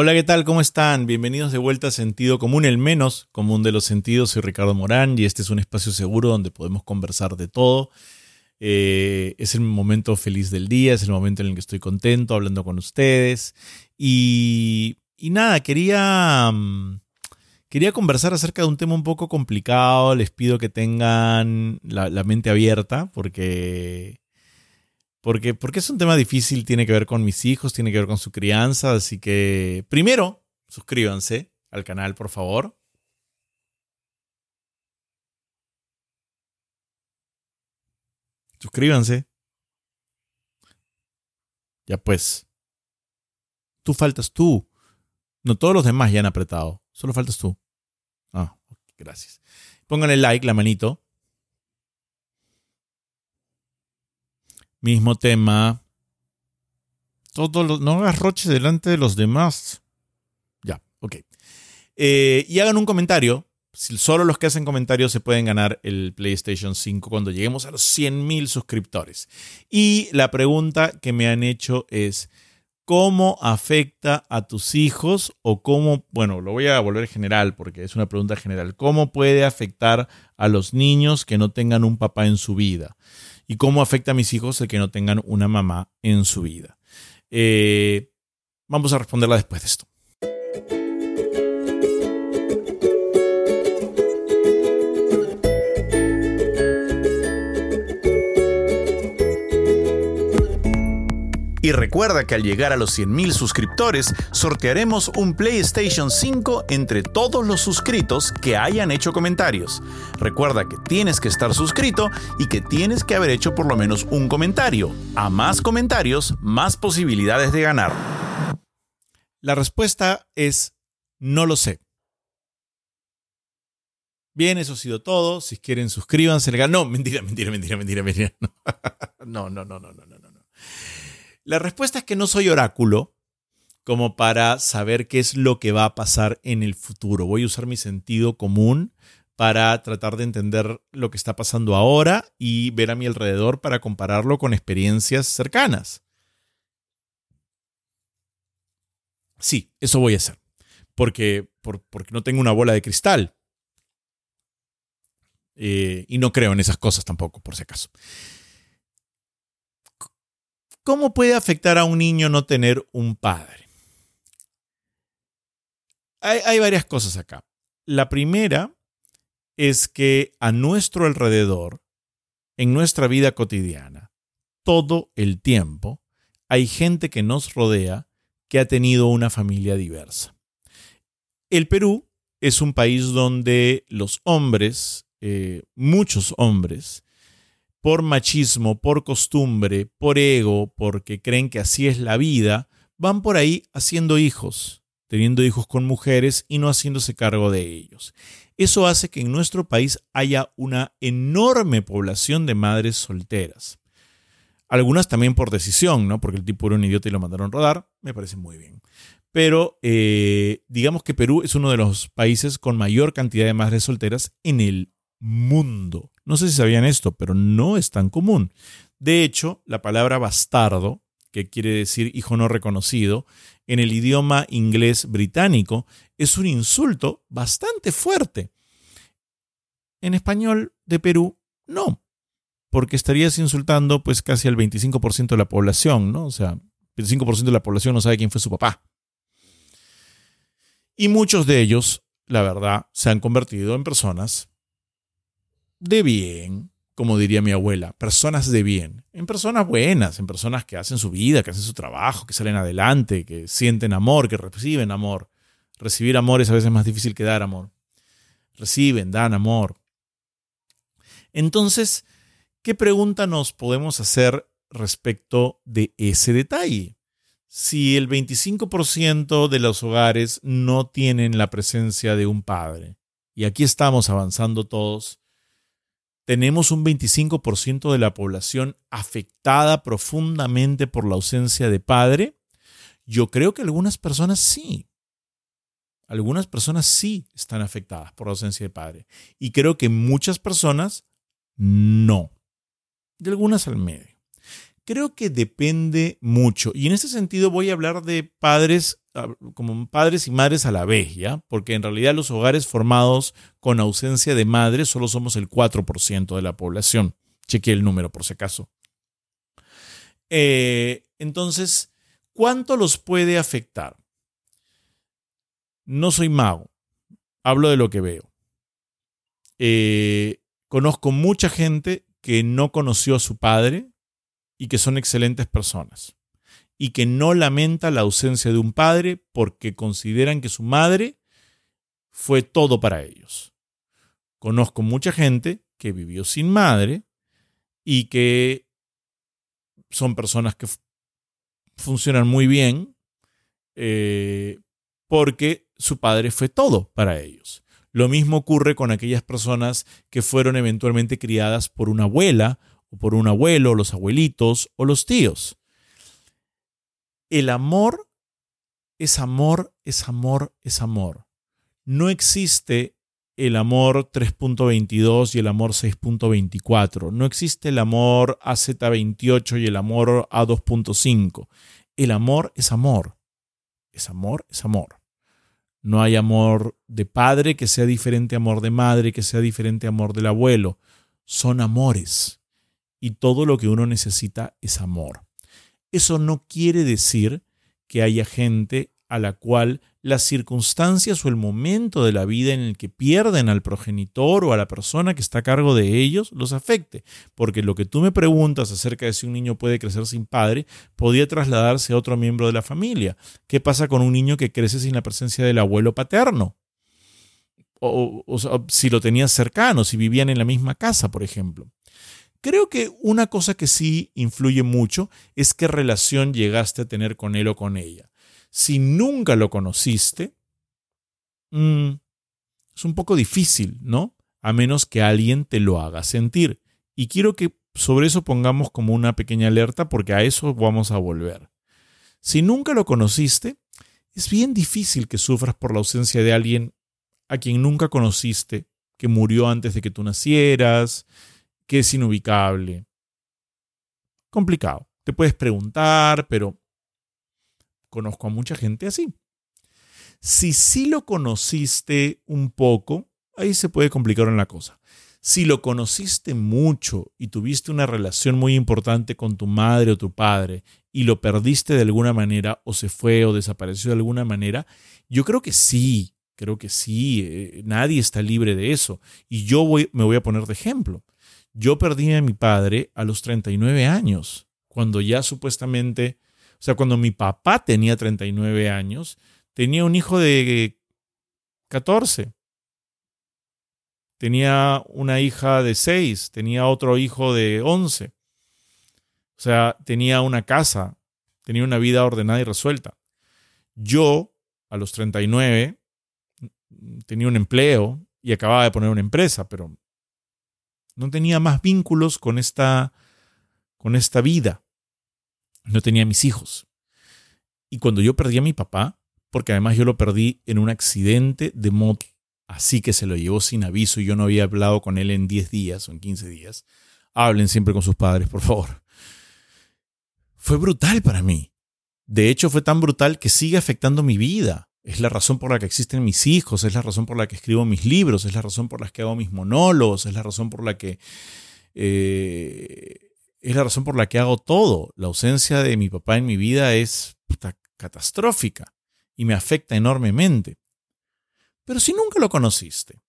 Hola, ¿qué tal? ¿Cómo están? Bienvenidos de vuelta a Sentido Común, el menos común de los sentidos. Soy Ricardo Morán y este es un espacio seguro donde podemos conversar de todo. Eh, es el momento feliz del día, es el momento en el que estoy contento hablando con ustedes. Y, y nada, quería, mm, quería conversar acerca de un tema un poco complicado. Les pido que tengan la, la mente abierta porque porque, porque es un tema difícil, tiene que ver con mis hijos, tiene que ver con su crianza, así que primero, suscríbanse al canal, por favor. Suscríbanse. Ya pues. Tú faltas tú. No todos los demás ya han apretado. Solo faltas tú. Ah, gracias. Pónganle like, la manito. Mismo tema. Todo no hagas roches delante de los demás. Ya, ok. Eh, y hagan un comentario. Solo los que hacen comentarios se pueden ganar el PlayStation 5 cuando lleguemos a los 100.000 suscriptores. Y la pregunta que me han hecho es, ¿cómo afecta a tus hijos o cómo, bueno, lo voy a volver general porque es una pregunta general, ¿cómo puede afectar a los niños que no tengan un papá en su vida? y cómo afecta a mis hijos el que no tengan una mamá en su vida. Eh, vamos a responderla después de esto. Y recuerda que al llegar a los 100.000 suscriptores, sortearemos un PlayStation 5 entre todos los suscritos que hayan hecho comentarios. Recuerda que tienes que estar suscrito y que tienes que haber hecho por lo menos un comentario. A más comentarios, más posibilidades de ganar. La respuesta es no lo sé. Bien, eso ha sido todo. Si quieren, suscríbanse. No, mentira, mentira, mentira, mentira, mentira. No, no, no, no, no, no. no. La respuesta es que no soy oráculo como para saber qué es lo que va a pasar en el futuro. Voy a usar mi sentido común para tratar de entender lo que está pasando ahora y ver a mi alrededor para compararlo con experiencias cercanas. Sí, eso voy a hacer. Porque, no tengo una bola de cristal. Eh, y no creo en esas cosas tampoco, por si acaso. ¿Cómo puede afectar a un niño no tener un padre? Hay, varias cosas acá. La primera es que a nuestro alrededor, en nuestra vida cotidiana, todo el tiempo, hay gente que nos rodea que ha tenido una familia diversa. El Perú es un país donde los hombres, eh, muchos hombres, por machismo, por costumbre, por ego, porque creen que así es la vida, van por ahí haciendo hijos, teniendo hijos con mujeres y no haciéndose cargo de ellos. Eso hace que en nuestro país haya una enorme población de madres solteras. Algunas también por decisión, ¿no? Porque el tipo era un idiota y lo mandaron rodar. Me parece muy bien. Pero eh, digamos que Perú es uno de los países con mayor cantidad de madres solteras en el mundo. No sé si sabían esto, pero no es tan común. De hecho, la palabra bastardo, que quiere decir hijo no reconocido, en el idioma inglés británico, es un insulto bastante fuerte. En español de Perú, no, porque estarías insultando pues casi al 25% de la población, ¿no? O sea, el 25% de la población no sabe quién fue su papá. Y muchos de ellos, la verdad, se han convertido en personas de bien, como diría mi abuela, personas de bien, en personas buenas, en personas que hacen su vida, que hacen su trabajo, que salen adelante, que sienten amor, que reciben amor. Recibir amor es a veces más difícil que dar amor. Reciben, dan amor. Entonces, ¿qué pregunta nos podemos hacer respecto de ese detalle? Si el 25% de los hogares no tienen la presencia de un padre, y aquí estamos avanzando todos, tenemos un 25% de la población afectada profundamente por la ausencia de padre? Yo creo que algunas personas sí. Algunas personas sí están afectadas por la ausencia de padre. Y creo que muchas personas no. De algunas al medio. Creo que depende mucho. Y en ese sentido voy a hablar de padres como padres y madres a la vez, ¿ya? Porque en realidad los hogares formados con ausencia de madre solo somos el 4% de la población. Chequeé el número por si acaso. Eh, entonces, ¿cuánto los puede afectar? No soy mago, hablo de lo que veo. Eh, conozco mucha gente que no conoció a su padre y que son excelentes personas y que no lamenta la ausencia de un padre porque consideran que su madre fue todo para ellos. Conozco mucha gente que vivió sin madre y que son personas que funcionan muy bien eh, porque su padre fue todo para ellos. Lo mismo ocurre con aquellas personas que fueron eventualmente criadas por una abuela o por un abuelo, los abuelitos o los tíos. El amor es amor, es amor, es amor. No existe el amor 3.22 y el amor 6.24. No existe el amor AZ28 y el amor A2.5. El amor es amor. Es amor, es amor. No hay amor de padre que sea diferente amor de madre, que sea diferente amor del abuelo. Son amores. Y todo lo que uno necesita es amor. Eso no quiere decir que haya gente a la cual las circunstancias o el momento de la vida en el que pierden al progenitor o a la persona que está a cargo de ellos los afecte. Porque lo que tú me preguntas acerca de si un niño puede crecer sin padre podía trasladarse a otro miembro de la familia. ¿Qué pasa con un niño que crece sin la presencia del abuelo paterno? O, si lo tenías cercano, si vivían en la misma casa, por ejemplo. Creo que una cosa que sí influye mucho es qué relación llegaste a tener con él o con ella. Si nunca lo conociste, mm, es un poco difícil, ¿no? A menos que alguien te lo haga sentir. Y quiero que sobre eso pongamos como una pequeña alerta porque a eso vamos a volver. Si nunca lo conociste, es bien difícil que sufras por la ausencia de alguien a quien nunca conociste, que murió antes de que tú nacieras, que es inubicable. Complicado. Te puedes preguntar, pero conozco a mucha gente así. Si sí lo conociste un poco, ahí se puede complicar una cosa. Si lo conociste mucho y tuviste una relación muy importante con tu madre o tu padre y lo perdiste de alguna manera o se fue o desapareció de alguna manera, yo creo que sí, creo que sí, eh, nadie está libre de eso. Y yo me voy a poner de ejemplo. Yo perdí a mi padre a los 39 años, cuando ya supuestamente, o sea, cuando mi papá tenía 39 años, tenía un hijo de 14. Tenía una hija de 6, tenía otro hijo de 11. O sea, tenía una casa, tenía una vida ordenada y resuelta. Yo, a los 39, tenía un empleo y acababa de poner una empresa, pero no tenía más vínculos con esta, con esta vida. No tenía mis hijos. Y cuando yo perdí a mi papá, porque además yo lo perdí en un accidente de moto, así que se lo llevó sin aviso y yo no había hablado con él en 10 días o en 15 días. Hablen siempre con sus padres, por favor. Fue brutal para mí. De hecho, fue tan brutal que sigue afectando mi vida. Es la razón por la que existen mis hijos, es la razón por la que escribo mis libros, es la razón por la que hago mis monólogos, es la razón por la que... Eh, es la razón por la que hago todo. La ausencia de mi papá en mi vida es catastrófica y me afecta enormemente. Pero si nunca lo conociste,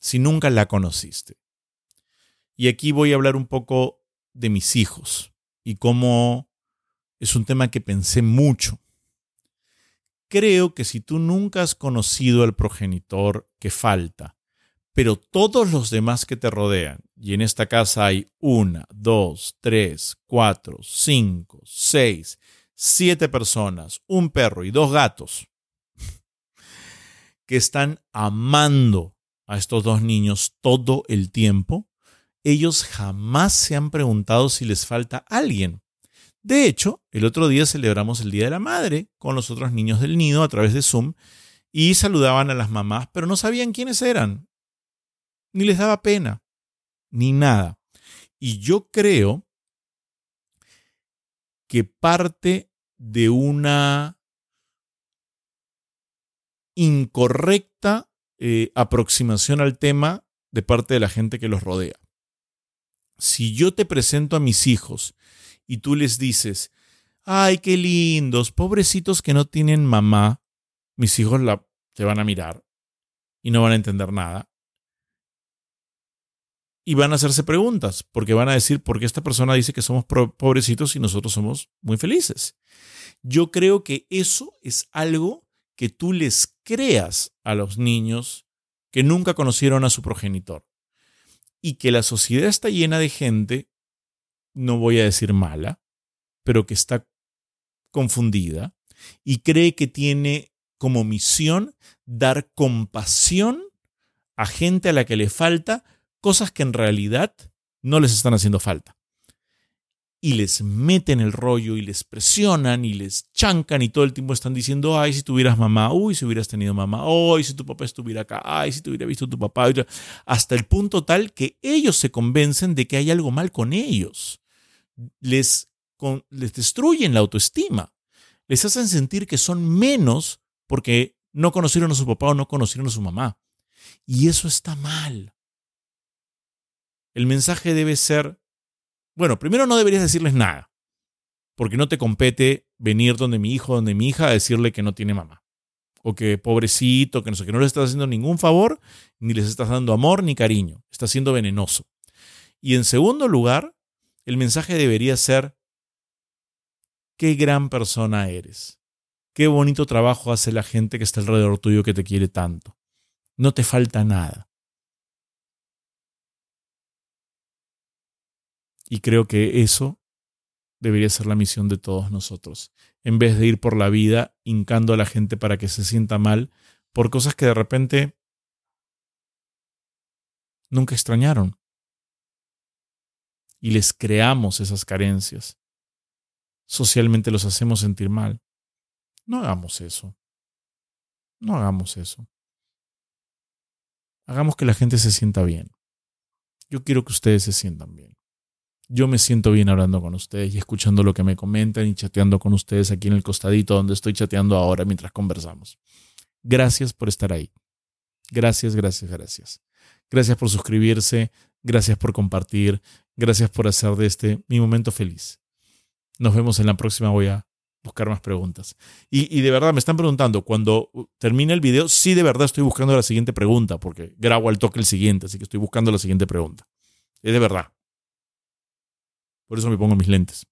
si nunca la conociste, y aquí voy a hablar un poco de mis hijos y cómo es un tema que pensé mucho Creo que si tú nunca has conocido al progenitor que falta, pero todos los demás que te rodean, y en esta casa hay una, dos, tres, cuatro, cinco, seis, siete personas, un perro y dos gatos, que están amando a estos dos niños todo el tiempo, ellos jamás se han preguntado si les falta alguien. De hecho, el otro día celebramos el Día de la Madre con los otros niños del nido a través de Zoom y saludaban a las mamás, pero no sabían quiénes eran. Ni les daba pena, ni nada. Y yo creo que parte de una incorrecta eh, aproximación al tema de parte de la gente que los rodea. Si yo te presento a mis hijos y tú les dices, ay, qué lindos, pobrecitos que no tienen mamá, mis hijos la, te van a mirar y no van a entender nada. Y van a hacerse preguntas, porque van a decir, ¿por qué esta persona dice que somos pobrecitos y nosotros somos muy felices? Yo creo que eso es algo que tú les creas a los niños que nunca conocieron a su progenitor. Y que la sociedad está llena de gente, no voy a decir mala, pero que está confundida y cree que tiene como misión dar compasión a gente a la que le falta cosas que en realidad no les están haciendo falta. Y les meten el rollo y les presionan y les chancan y todo el tiempo están diciendo, ay, si tuvieras mamá, uy, si hubieras tenido mamá, uy, si tu papá estuviera acá, ay, si te hubiera visto tu papá, hasta el punto tal que ellos se convencen de que hay algo mal con ellos. Les, les destruyen la autoestima. Les hacen sentir que son menos porque no conocieron a su papá o no conocieron a su mamá. Y eso está mal. El mensaje debe ser, bueno, primero no deberías decirles nada, porque no te compete venir donde mi hijo, donde mi hija, a decirle que no tiene mamá. O que pobrecito, que no sé, que no le estás haciendo ningún favor, ni les estás dando amor ni cariño. Está siendo venenoso. Y en segundo lugar, el mensaje debería ser, qué gran persona eres. Qué bonito trabajo hace la gente que está alrededor tuyo que te quiere tanto. No te falta nada. Y creo que eso debería ser la misión de todos nosotros, en vez de ir por la vida hincando a la gente para que se sienta mal por cosas que de repente nunca extrañaron. Y les creamos esas carencias. Socialmente los hacemos sentir mal. No hagamos eso. No hagamos eso. Hagamos que la gente se sienta bien. Yo quiero que ustedes se sientan bien. Yo me siento bien hablando con ustedes y escuchando lo que me comentan y chateando con ustedes aquí en el costadito donde estoy chateando ahora mientras conversamos. Gracias por estar ahí. Gracias, gracias, gracias. Gracias por suscribirse, gracias por compartir, gracias por hacer de este mi momento feliz. Nos vemos en la próxima, voy a buscar más preguntas. Y, de verdad, me están preguntando, cuando termine el video, sí de verdad estoy buscando la siguiente pregunta, porque grabo al toque el siguiente, así que estoy buscando la siguiente pregunta. Es de verdad. Por eso me pongo mis lentes.